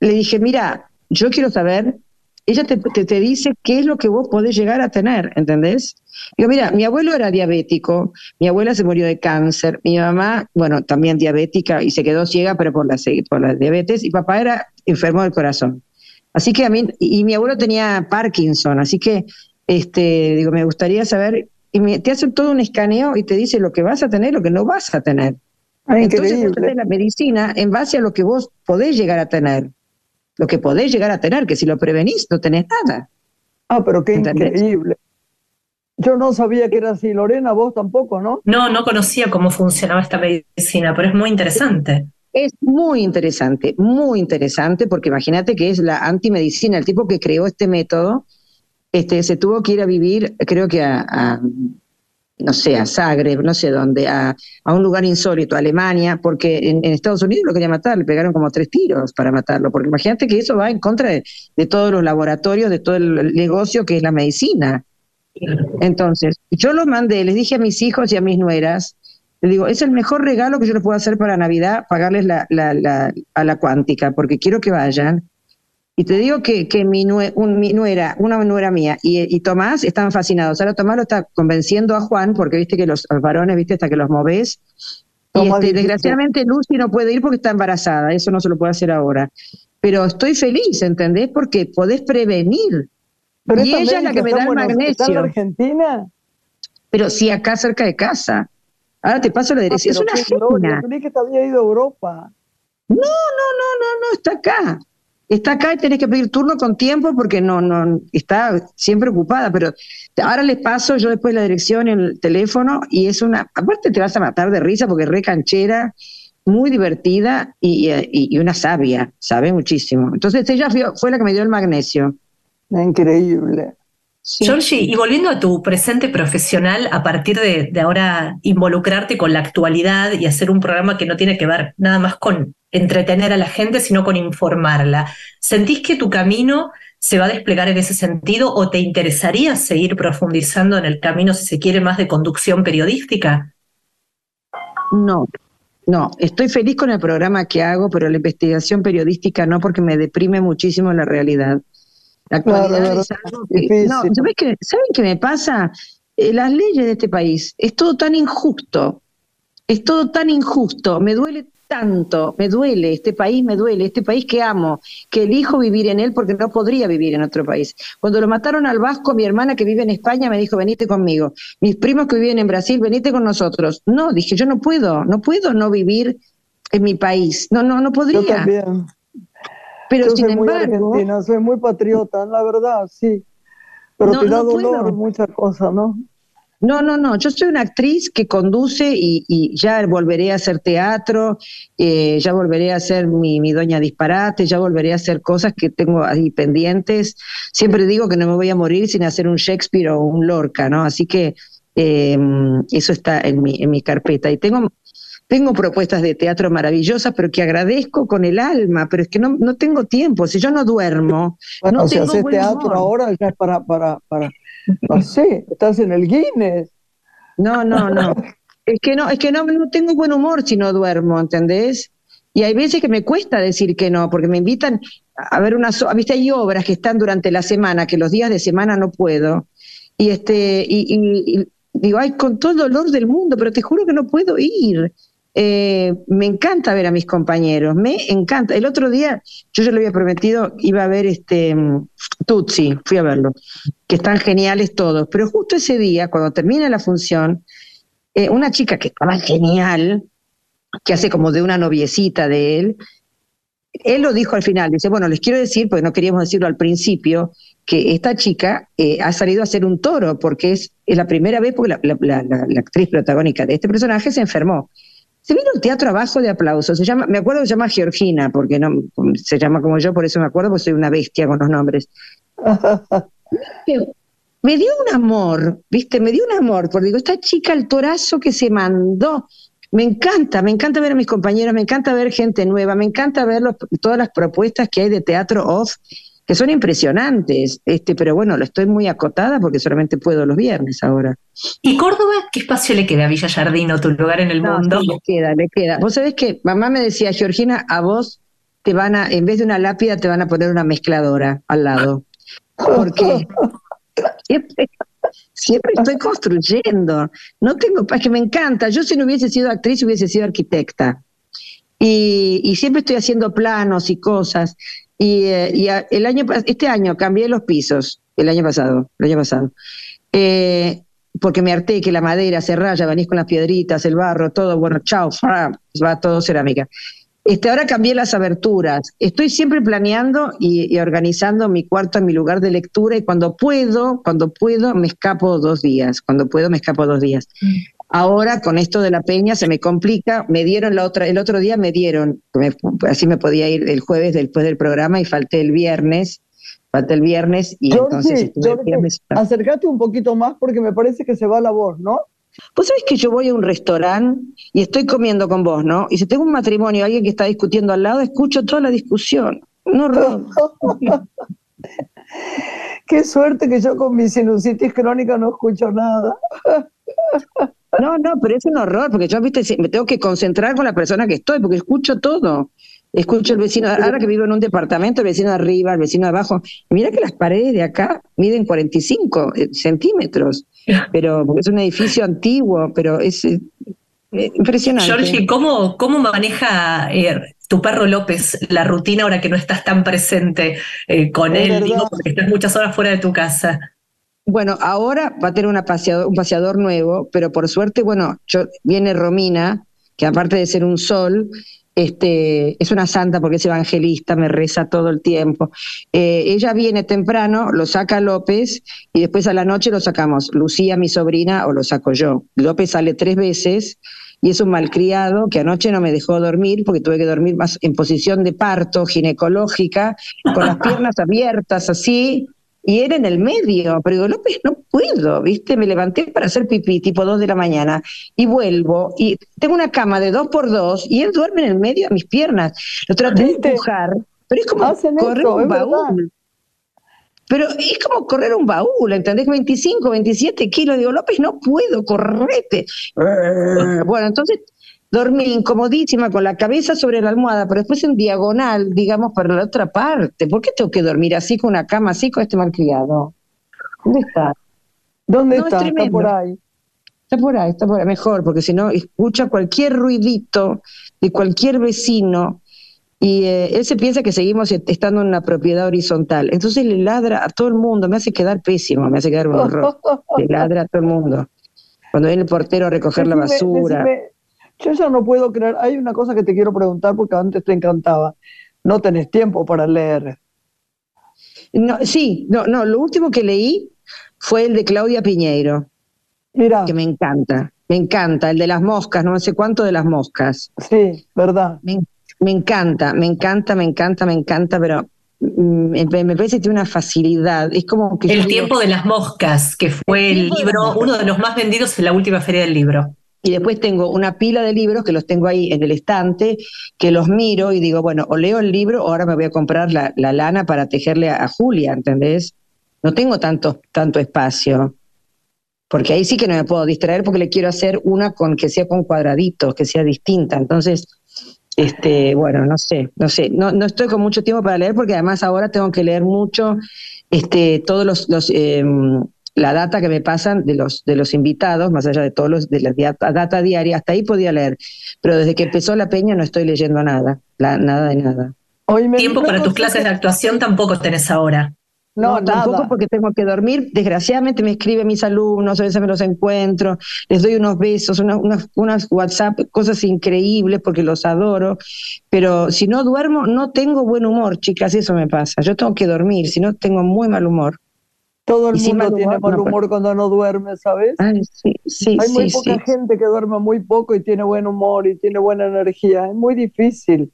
le dije, mira, yo quiero saber, ella te, te, dice qué es lo que vos podés llegar a tener, ¿entendés? Digo, mira, mi abuelo era diabético, mi abuela se murió de cáncer, mi mamá, bueno, también diabética y se quedó ciega, pero por la, por la diabetes, y papá era enfermo del corazón. Así que a mí, y mi abuelo tenía Parkinson, así que, este, digo, me gustaría saber y te hacen todo un escaneo y te dice lo que vas a tener, lo que no vas a tener. Ah, Entonces vos tenés la medicina en base a lo que vos podés llegar a tener. Lo que podés llegar a tener, que si lo prevenís no tenés nada. Ah, pero qué increíble. Yo no sabía que era así. Lorena, vos tampoco, ¿no? No, no conocía cómo funcionaba esta medicina, pero es muy interesante. Es muy interesante, muy interesante, porque imagínate que es la antimedicina, el tipo que creó este método, este, se tuvo que ir a vivir, creo que a, no sé, a Zagreb, no sé dónde, a, un lugar insólito, a Alemania, porque en, Estados Unidos lo quería matar, le pegaron como tres tiros para matarlo, porque imagínate que eso va en contra de, todos los laboratorios, de todo el negocio que es la medicina. Entonces, yo lo mandé, les dije a mis hijos y a mis nueras, les digo, es el mejor regalo que yo les puedo hacer para Navidad, pagarles la, a la cuántica, porque quiero que vayan y te digo que, que mi, nuera, una nuera mía y, Tomás están fascinados. Ahora Tomás lo está convenciendo a Juan, porque viste que los, varones, viste, hasta que los moves. Y este, desgraciadamente Lucy no puede ir porque está embarazada, eso no se lo puede hacer ahora. Pero estoy feliz, ¿entendés? Porque podés prevenir. y ella es la que me da el magnesio. ¿En Argentina? Pero sí, acá cerca de casa. Ahora te paso la dirección. Ah, es una genia. que te había ido a Europa. No, no, no, no, no, está acá está acá y tenés que pedir turno con tiempo porque no, no, está siempre ocupada, pero ahora les paso yo después la dirección en el teléfono y es una, aparte te vas a matar de risa porque es re canchera, muy divertida y, una sabia, sabe muchísimo. Entonces ella fue, la que me dio el magnesio. Increíble. Georgie, y volviendo a tu presente profesional, a partir de, de, ahora involucrarte con la actualidad y hacer un programa que no tiene que ver nada más con entretener a la gente, sino con informarla. ¿Sentís que tu camino se va a desplegar en ese sentido o te interesaría seguir profundizando en el camino, si se quiere, más de conducción periodística? No, no, estoy feliz con el programa que hago, pero la investigación periodística no, porque me deprime muchísimo la realidad. La actualidad es algo que, no, ¿saben qué me pasa? Eh, las leyes de este país, es todo tan injusto, es todo tan injusto, me duele tanto, me duele, este país me duele, este país que amo, que elijo vivir en él porque no podría vivir en otro país. Cuando lo mataron al Vasco, mi hermana que vive en España me dijo, venite conmigo. Mis primos que viven en Brasil, venite con nosotros. No, dije, yo no puedo, no puedo no vivir en mi país. No, no, no podría. Yo también. Pero sin soy embargo, muy argentina, soy muy patriota, la verdad, sí. Pero te da dolor muchas cosas, ¿no? No, no, no, yo soy una actriz que conduce y, ya volveré a hacer teatro, eh, ya volveré a hacer mi, doña disparate, ya volveré a hacer cosas que tengo ahí pendientes. Siempre digo que no me voy a morir sin hacer un Shakespeare o un Lorca, ¿no? Así que em, eso está en mi, en mi carpeta. Y tengo, tengo propuestas de teatro maravillosas, pero que agradezco con el alma, pero es que no, no tengo tiempo. Si yo no duermo, no si haces teatro ahora ya es para, para, para no sé, estás en el Guinness. No, no, no. Es que no, es que no, no tengo buen humor si no duermo, ¿entendés? Y hay veces que me cuesta decir que no, porque me invitan a ver unas, viste, hay obras que están durante la semana, que los días de semana no puedo. Y este, y digo, ay, con todo el dolor del mundo, pero te juro que no puedo ir. Eh, me encanta ver a mis compañeros, me encanta. El otro día, yo ya lo había prometido, iba a ver este Tutsi, fui a verlo, que están geniales todos, pero justo ese día, cuando termina la función, eh, una chica que estaba genial, que hace como de una noviecita de él, él lo dijo al final, dice, bueno, les quiero decir, porque no queríamos decirlo al principio, que esta chica eh, ha salido a ser un toro, porque es, es la primera vez, porque la, actriz protagónica de este personaje se enfermó. Se vino un teatro abajo de aplausos, se llama, me acuerdo que se llama Georgina, porque no se llama como yo, por eso me acuerdo, porque soy una bestia con los nombres. [laughs] me dio un amor, ¿viste? Me dio un amor, porque digo, esta chica, el torazo que se mandó, me encanta, me encanta ver a mis compañeros, me encanta ver gente nueva, me encanta ver todas las propuestas que hay de teatro off, que son impresionantes, este, pero bueno, lo estoy muy acotada porque solamente puedo los viernes ahora. ¿Y Córdoba qué espacio le queda a Villa Jardino, tu lugar en el mundo? le queda, le queda. Vos sabés que mamá me decía, Georgina, a vos te van a, en vez de una lápida, te van a poner una mezcladora al lado. Porque [laughs] Siempre estoy construyendo. No tengo, es que me encanta. Yo si no hubiese sido actriz hubiese sido arquitecta. Y, siempre estoy haciendo planos y cosas. Y, eh, el año, este año cambié los pisos, el año pasado, el año pasado. Eh, porque me harté que la madera se raya, venís con las piedritas, el barro, todo, bueno, chao, va todo cerámica. Este, ahora cambié las aberturas. Estoy siempre planeando y, organizando mi cuarto en mi lugar de lectura y cuando puedo, cuando puedo, me escapo dos días. Cuando puedo, me escapo dos días. Ahora con esto de la peña se me complica. Me dieron la otra, el otro día me dieron, así me podía ir el jueves después del programa y falté el viernes. Falté el viernes y entonces Acércate un poquito más porque me parece que se va la voz, ¿no? Vos sabés que yo voy a un restaurante y estoy comiendo con vos, ¿no? Y si tengo un matrimonio, alguien que está discutiendo al lado, escucho toda la discusión. No, [laughs] Qué suerte que yo con mi sinusitis crónica no escucho nada. No, no, pero es un horror, porque yo, viste, me tengo que concentrar con la persona que estoy, porque escucho todo. Escucho el vecino, ahora que vivo en un departamento, el vecino de arriba, el vecino de abajo. Mira que las paredes de acá miden 45 eh, centímetros, pero es un edificio antiguo, pero es eh, impresionante. Georgie, ¿cómo, cómo maneja eh, tu perro López la rutina ahora que no estás tan presente con él? Digo, porque estás muchas horas fuera de tu casa. Bueno, ahora va a tener una un paseador nuevo, pero por suerte, bueno, yo, viene Romina, que aparte de ser un sol, este, es una santa porque es evangelista, me reza todo el tiempo. Eh, ella viene temprano, lo saca López y después a la noche lo sacamos, Lucía, mi sobrina, o lo saco yo. López sale tres veces y es un malcriado que anoche no me dejó dormir porque tuve que dormir más en posición de parto ginecológica, con las piernas abiertas así, y era en el medio, pero digo, López, no puedo, ¿viste? Me levanté para hacer pipí tipo dos de la mañana y vuelvo y tengo una cama de dos por dos y él duerme en el medio de mis piernas. Lo traté de empujar, pero es como correr un baúl. Pero es como correr un baúl, ¿entendés? 25, 27 kilos. Digo, López, no puedo, correte. [laughs] Bueno, entonces dormí incomodísima con la cabeza sobre la almohada, pero después en diagonal, digamos, para la otra parte. ¿Por qué tengo que dormir así con una cama así con este malcriado? ¿Dónde está? ¿Dónde está? Está por ahí. Está por ahí, está por ahí. Mejor, porque si no, escucha cualquier ruidito de cualquier vecino y eh, él se piensa que seguimos estando en una propiedad horizontal. Entonces le ladra a todo el mundo, me hace quedar pésimo, me hace quedar un horror. [laughs] le ladra a todo el mundo. Cuando viene el portero a recoger la basura. Yo ya no puedo creer. Hay una cosa que te quiero preguntar porque antes te encantaba. No tenés tiempo para leer. No, sí, no, no. Lo último que leí fue el de Claudia Piñeiro. Mira. Que me encanta. Me encanta. El de las moscas, no sé cuánto de las moscas. Sí, verdad. Me, encanta, me encanta, me encanta, me encanta, pero mm, me, parece que tiene una facilidad. Es como que. El tiempo de las moscas, que fue el libro, uno de los más vendidos en la última feria del libro. Y después tengo una pila de libros que los tengo ahí en el estante, que los miro y digo, bueno, o leo el libro o ahora me voy a comprar la, lana para tejerle a, Julia, ¿entendés? No tengo tanto, tanto espacio. Porque ahí sí que no me puedo distraer porque le quiero hacer una con que sea con cuadraditos, que sea distinta. Entonces, este, bueno, no sé, no sé, no, no estoy con mucho tiempo para leer porque además ahora tengo que leer mucho este, todos los, em, la data que me pasan de los, de los invitados, más allá de todos los, de la data diaria, hasta ahí podía leer. Pero desde que empezó la peña no estoy leyendo nada, nada de nada. Tiempo para tus clases de actuación tampoco tenés ahora. No, tampoco porque tengo que dormir. Desgraciadamente me escriben mis alumnos, a veces me los encuentro, les doy unos besos, unas, unas, WhatsApp, cosas increíbles porque los adoro. Pero si no duermo, no tengo buen humor, chicas, eso me pasa. Yo tengo que dormir, si no tengo muy mal humor. Todo el mundo tiene mal humor cuando no duerme, ¿sabes? sí, sí, Hay muy poca gente que duerme muy poco y tiene buen humor y tiene buena energía. Es muy difícil.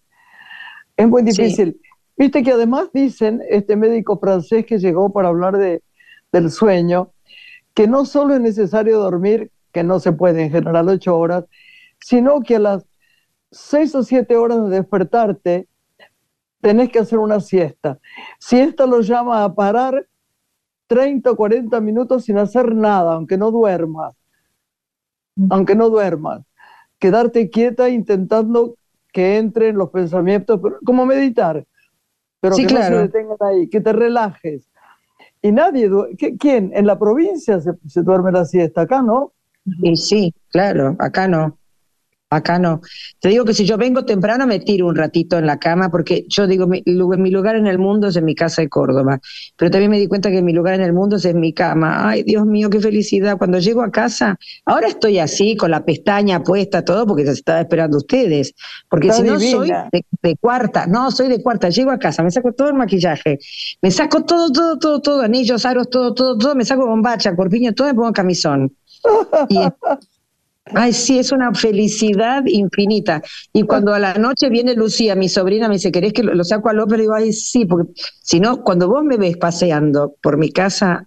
Es muy difícil. Viste que además dicen, este médico francés que llegó para hablar de, del sueño, que no solo es necesario dormir, que no se puede en general ocho horas, sino que a las seis o siete horas de despertarte tenés que hacer una siesta. Siesta lo llama a parar 30 o 40 minutos sin hacer nada, aunque no duermas. Aunque no duermas. Quedarte quieta intentando que entren los pensamientos, como meditar pero que no se detengan ahí, que te relajes. Y nadie, ¿quién? En la provincia se, se duerme la siesta, acá no. Y sí, claro, acá no. Acá no. Te digo que si yo vengo temprano me tiro un ratito en la cama porque yo digo, mi, mi, lugar en el mundo es en mi casa de Córdoba, pero también me di cuenta que mi lugar en el mundo es en mi cama. Ay, Dios mío, qué felicidad. Cuando llego a casa, ahora estoy así, con la pestaña puesta, todo, porque se estaba esperando ustedes. Porque si no soy de, cuarta, no, soy de cuarta, llego a casa, me saco todo el maquillaje, me saco todo, todo, todo, todo, anillos, aros, todo, todo, todo, me saco bombacha, corpiño, todo, me pongo camisón. [laughs] Y Ay, sí, es una felicidad infinita. Y cuando a la noche viene Lucía, mi sobrina, me dice, ¿querés que lo saco al ópera? Y digo, ay, sí, porque si no, cuando vos me ves paseando por mi casa,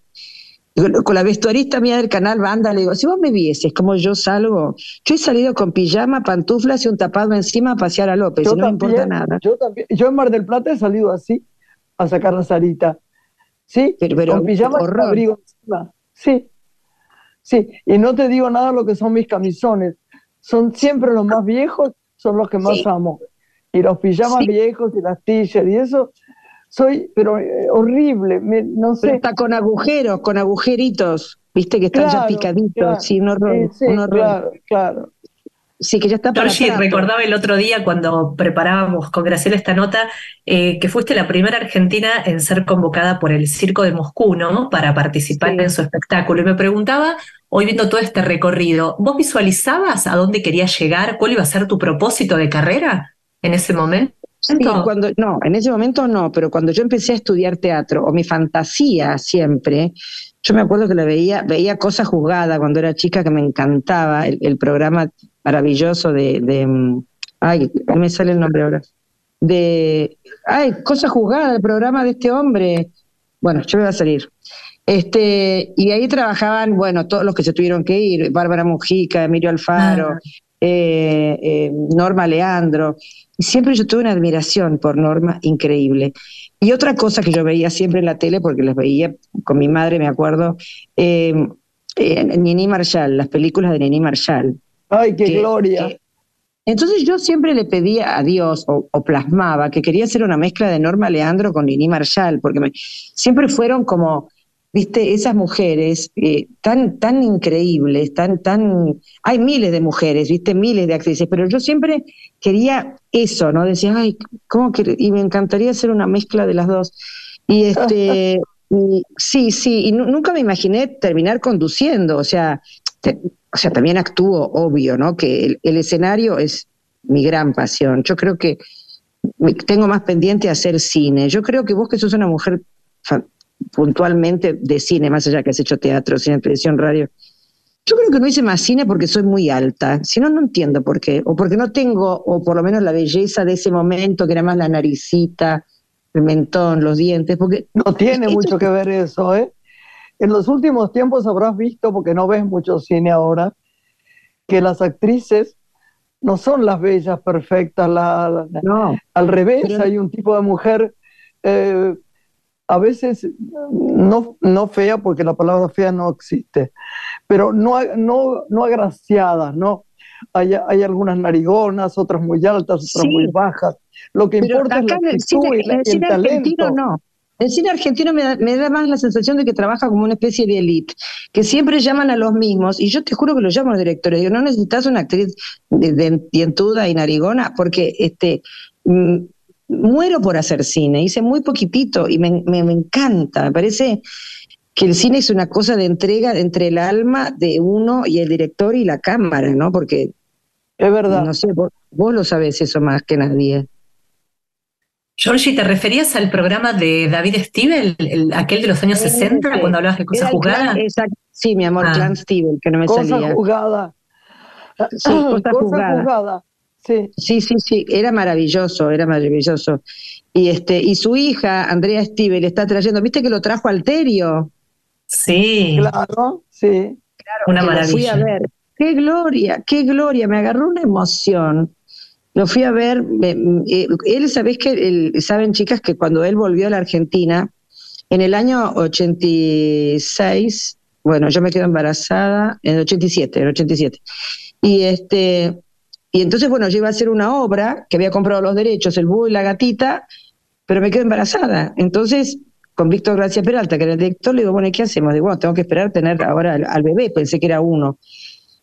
con la vestuarista mía del canal Banda, le digo, si vos me vieses como yo salgo, yo he salido con pijama, pantuflas y un tapado encima a pasear a López, y no me importa nada. Yo también, yo en Mar del Plata he salido así, a sacar la Sarita. ¿Sí? Pero, con pijama y abrigo encima. Sí. Sí, y no te digo nada lo que son mis camisones. Son siempre los más viejos, son los que más amo. Y los pijamas viejos y las t y eso, soy, pero eh, horrible, no sé. está con agujeros, con agujeritos, viste que están ya picaditos, sí, un horror. Claro, claro. Sí, que ya está para recordaba el otro día cuando preparábamos con Graciela esta nota eh, que fuiste la primera argentina en ser convocada por el Circo de Moscú, ¿no? Para participar en su espectáculo. Y me preguntaba, hoy viendo todo este recorrido, ¿vos visualizabas a dónde querías llegar? ¿Cuál iba a ser tu propósito de carrera en ese momento? Sí, cuando, no, en ese momento no, pero cuando yo empecé a estudiar teatro, o mi fantasía siempre, yo me acuerdo que la veía, veía Cosa Juzgada cuando era chica, que me encantaba, el, programa maravilloso de, de, mm, ay, me sale el nombre ahora, de, ay, Cosa Juzgada, el programa de este hombre, bueno, yo me voy a salir. Este, y ahí trabajaban, bueno, todos los que se tuvieron que ir, Bárbara Mujica, Emilio Alfaro, ah. eh, eh, Norma Leandro, y siempre yo tuve una admiración por Norma increíble. Y otra cosa que yo veía siempre en la tele, porque las veía con mi madre, me acuerdo, eh, eh Nini Marshall, las películas de Nini Marshall. ¡Ay, qué gloria! entonces yo siempre le pedía a Dios, o, plasmaba, que quería hacer una mezcla de Norma Leandro con Nini Marshall, porque me, siempre fueron como viste, esas mujeres eh, tan, tan increíbles, tan, tan, hay miles de mujeres, viste, miles de actrices, pero yo siempre quería eso, ¿no? Decía, ay, ¿cómo que? Y me encantaría hacer una mezcla de las dos. Y este, [laughs] sí, sí, y nunca me imaginé terminar conduciendo, o sea, o sea, también actúo, obvio, ¿no? Que el, el escenario es mi gran pasión. Yo creo que tengo más pendiente hacer cine. Yo creo que vos que sos una mujer puntualmente de cine, más allá que has hecho teatro, cine, televisión, radio. Yo creo que no hice más cine porque soy muy alta, si no, no entiendo por qué, o porque no tengo, o por lo menos la belleza de ese momento, que era más la naricita, el mentón, los dientes, porque... No tiene mucho que ver eso, ¿eh? En los últimos tiempos habrás visto, porque no ves mucho cine ahora, que las actrices no son las bellas perfectas, la, no, al revés, hay un tipo de mujer eh, a veces no, no fea, porque la palabra fea no existe, pero no, no, no agraciadas, ¿no? Hay, hay algunas narigonas, otras muy altas, otras muy bajas. Lo que importa es la actitud cine, el, cine Argentino no. El cine argentino me da, me da, más la sensación de que trabaja como una especie de elite, que siempre llaman a los mismos, y yo te juro que lo llamo a los directores, digo, no necesitas una actriz de, dientuda y narigona, porque este, mm, muero por hacer cine, hice muy poquitito y me, me, me encanta, me parece que el cine es una cosa de entrega entre el alma de uno y el director y la cámara, ¿no? Porque es verdad. No sé, vos, lo sabés eso más que nadie. Georgie, ¿te referías al programa de David Stiebel, aquel de los años 60, cuando hablabas de cosas jugadas? Sí, mi amor, ah. Clan Stiebel, que no me cosa salía. Jugada. Sí, [clears throat] cosa, jugada. Sí. sí, sí, sí, era maravilloso, era maravilloso. Y este, y su hija, Andrea Stiebel, está trayendo, ¿viste que lo trajo Alterio? Sí. Claro, sí. Claro, una maravilla. fui a ver. Qué gloria, qué gloria, me agarró una emoción. Lo fui a ver, eh, él, sabés que, saben chicas que cuando él volvió a la Argentina, en el año 86, bueno, yo me quedo embarazada, en el 87, en el 87. Y este, y entonces, bueno, yo iba a hacer una obra que había comprado los derechos, el búho y la gatita, pero me quedo embarazada. Entonces, con Víctor Gracia Peralta, que era el director, le digo, bueno, ¿qué hacemos? Digo, bueno, tengo que esperar tener ahora al, bebé, pensé que era uno.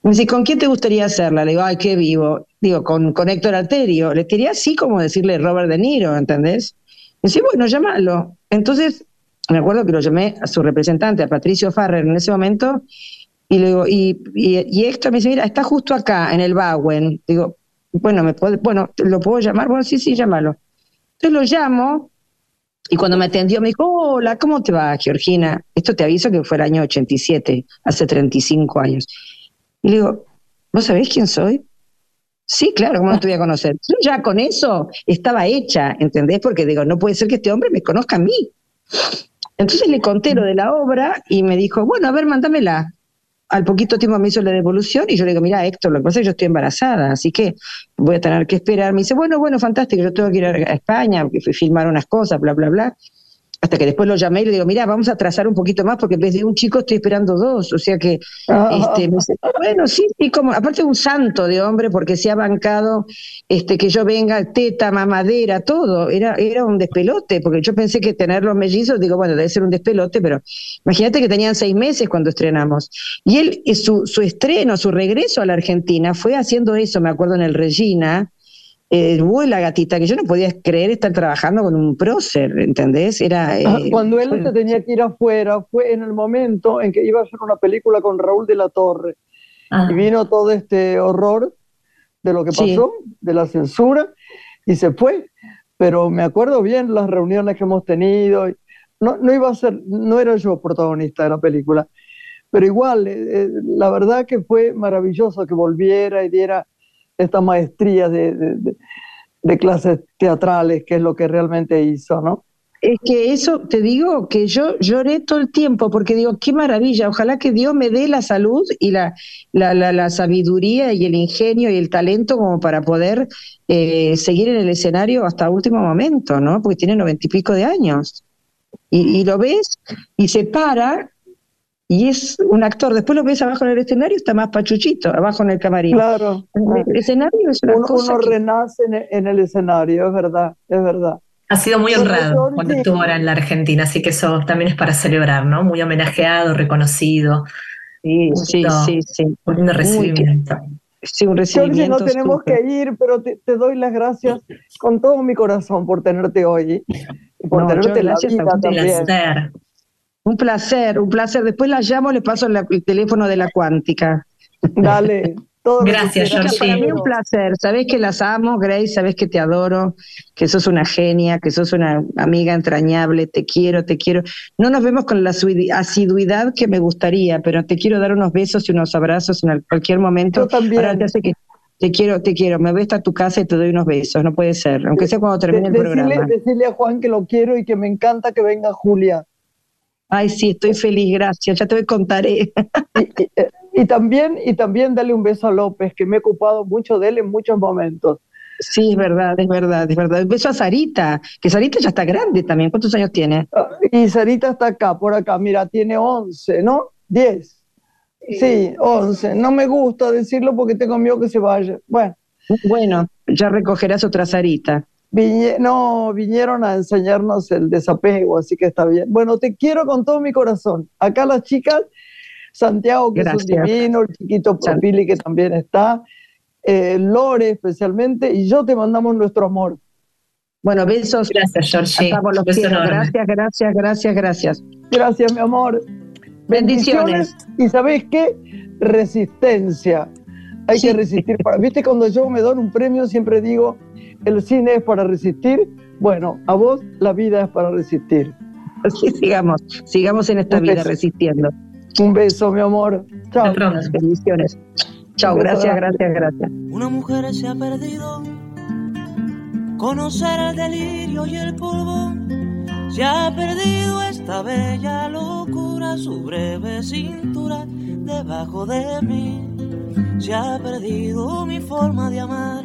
Me dice, ¿con quién te gustaría hacerla? Le digo, ay, qué vivo. Digo, con, con Héctor Alterio. Le quería así como decirle Robert De Niro, ¿entendés? Me dice, bueno, llámalo. Entonces, me acuerdo que lo llamé a su representante, a Patricio Farrer, en ese momento, y le digo, y, y, Héctor me dice, mira, está justo acá, en el Bauen. Digo, bueno, me puede, bueno, ¿lo puedo llamar? Bueno, sí, sí, llámalo. Entonces lo llamo, y cuando me atendió me dijo, hola, ¿cómo te va, Georgina? Esto te aviso que fue el año 87, hace 35 años. Y le digo, ¿vos sabés quién soy? Sí, claro, ¿cómo no te voy a conocer? Yo ya con eso estaba hecha, ¿entendés? Porque digo, no puede ser que este hombre me conozca a mí. Entonces le conté lo de la obra y me dijo, bueno, a ver, mándamela. Al poquito tiempo me hizo la devolución y yo le digo, mira, Héctor, lo que pasa es que yo estoy embarazada, así que voy a tener que esperar. Me dice, bueno, bueno, fantástico, yo tengo que ir a España, filmar unas cosas, bla, bla, bla hasta que después lo llamé y le digo, mira, vamos a trazar un poquito más porque en vez de un chico estoy esperando dos. O sea que, ah. este, bueno, sí, sí, como, aparte un santo de hombre porque se ha bancado este, que yo venga, teta, mamadera, todo. Era, era un despelote, porque yo pensé que tener los mellizos, digo, bueno, debe ser un despelote, pero imagínate que tenían seis meses cuando estrenamos. Y él, su, su estreno, su regreso a la Argentina fue haciendo eso, me acuerdo en el Regina, el búho y la gatita, que yo no podía creer estar trabajando con un prócer, ¿entendés? Era, ah, eh, Cuando él se tenía que ir afuera, fue en el momento en que iba a hacer una película con Raúl de la Torre. Y vino todo este horror de lo que pasó, de la censura, y se fue. Pero me acuerdo bien las reuniones que hemos tenido. No, no iba a ser, no era yo protagonista de la película, pero igual, eh, eh, la verdad que fue maravilloso que volviera y diera esta maestría de, clases teatrales, que es lo que realmente hizo, ¿no? Es que eso, te digo, que yo lloré todo el tiempo, porque digo, qué maravilla, ojalá que Dios me dé la salud y la, la, sabiduría y el ingenio y el talento como para poder eh, seguir en el escenario hasta último momento, ¿no? Porque tiene noventa y pico de años. Y, lo ves y se para y es un actor. Después lo ves abajo en el escenario, está más pachuchito, abajo en el camarín. Claro. El, escenario es una uno, cosa. Uno renace en el, escenario, es verdad, es verdad. Ha sido muy honrado cuando estuvo ahora en la Argentina, así que eso también es para celebrar, ¿no? Muy homenajeado, reconocido. Sí, sí, sí, sí. Un recibimiento. Sí, un recibimiento. no tenemos que ir, pero te, doy las gracias con todo mi corazón por tenerte hoy. Y por tenerte la vida también. Placer. Un placer, un placer. Después la llamo, le paso el teléfono de la cuántica. Dale. Todo Gracias, Georgie. Para mí un placer. Sabés que las amo, Grace, sabés que te adoro, que sos una genia, que sos una amiga entrañable, te quiero, te quiero. No nos vemos con la asiduidad que me gustaría, pero te quiero dar unos besos y unos abrazos en cualquier momento. Yo también. te que te quiero, te quiero, me voy hasta tu casa y te doy unos besos, no puede ser, aunque sea cuando termine el programa. Decirle a Juan que lo quiero y que me encanta que venga Julia. Ay, sí, estoy feliz, gracias, ya te contaré. Y, también, y también dale un beso a López, que me he ocupado mucho de él en muchos momentos. Sí, es verdad, es verdad, es verdad. Un beso a Sarita, que Sarita ya está grande también. ¿Cuántos años tiene? Ah, y Sarita está acá, por acá, mira, tiene 11, ¿no? 10. Sí, 11. No me gusta decirlo porque tengo miedo que se vaya. Bueno. Bueno, ya recogerás otra Sarita no, vinieron a enseñarnos el desapego, así que está bien. Bueno, te quiero con todo mi corazón. Acá las chicas, Santiago, que es un divino, el chiquito Profili, que también está, eh, Lore especialmente, y yo te mandamos nuestro amor. Bueno, besos. Gracias, Georgie. Gracias, gracias, gracias, gracias. Gracias, mi amor. Bendiciones. Y ¿sabés qué? Resistencia. Hay que resistir. Viste, cuando yo me doy un premio, siempre digo, el cine es para resistir. Bueno, a vos la vida es para resistir. Así [laughs] sigamos, sigamos en esta vida resistiendo. Un beso, mi amor. Chao. Bendiciones. Chao, gracias, gracias, gracias. Una mujer se ha perdido. Conocer el delirio y el polvo. Se ha perdido esta bella locura, su breve cintura debajo de mí. Se ha perdido mi forma de amar.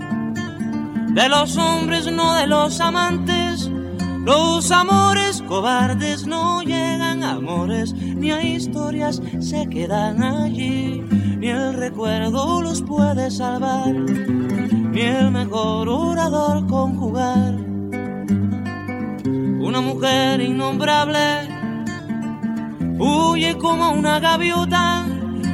de los hombres, no de los amantes. Los amores cobardes no llegan a amores, ni a historias se quedan allí, ni el recuerdo los puede salvar, ni el mejor orador conjugar. Una mujer innombrable huye como una gaviota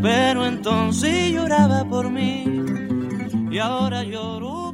Pero entonces lloraba por mí y ahora lloro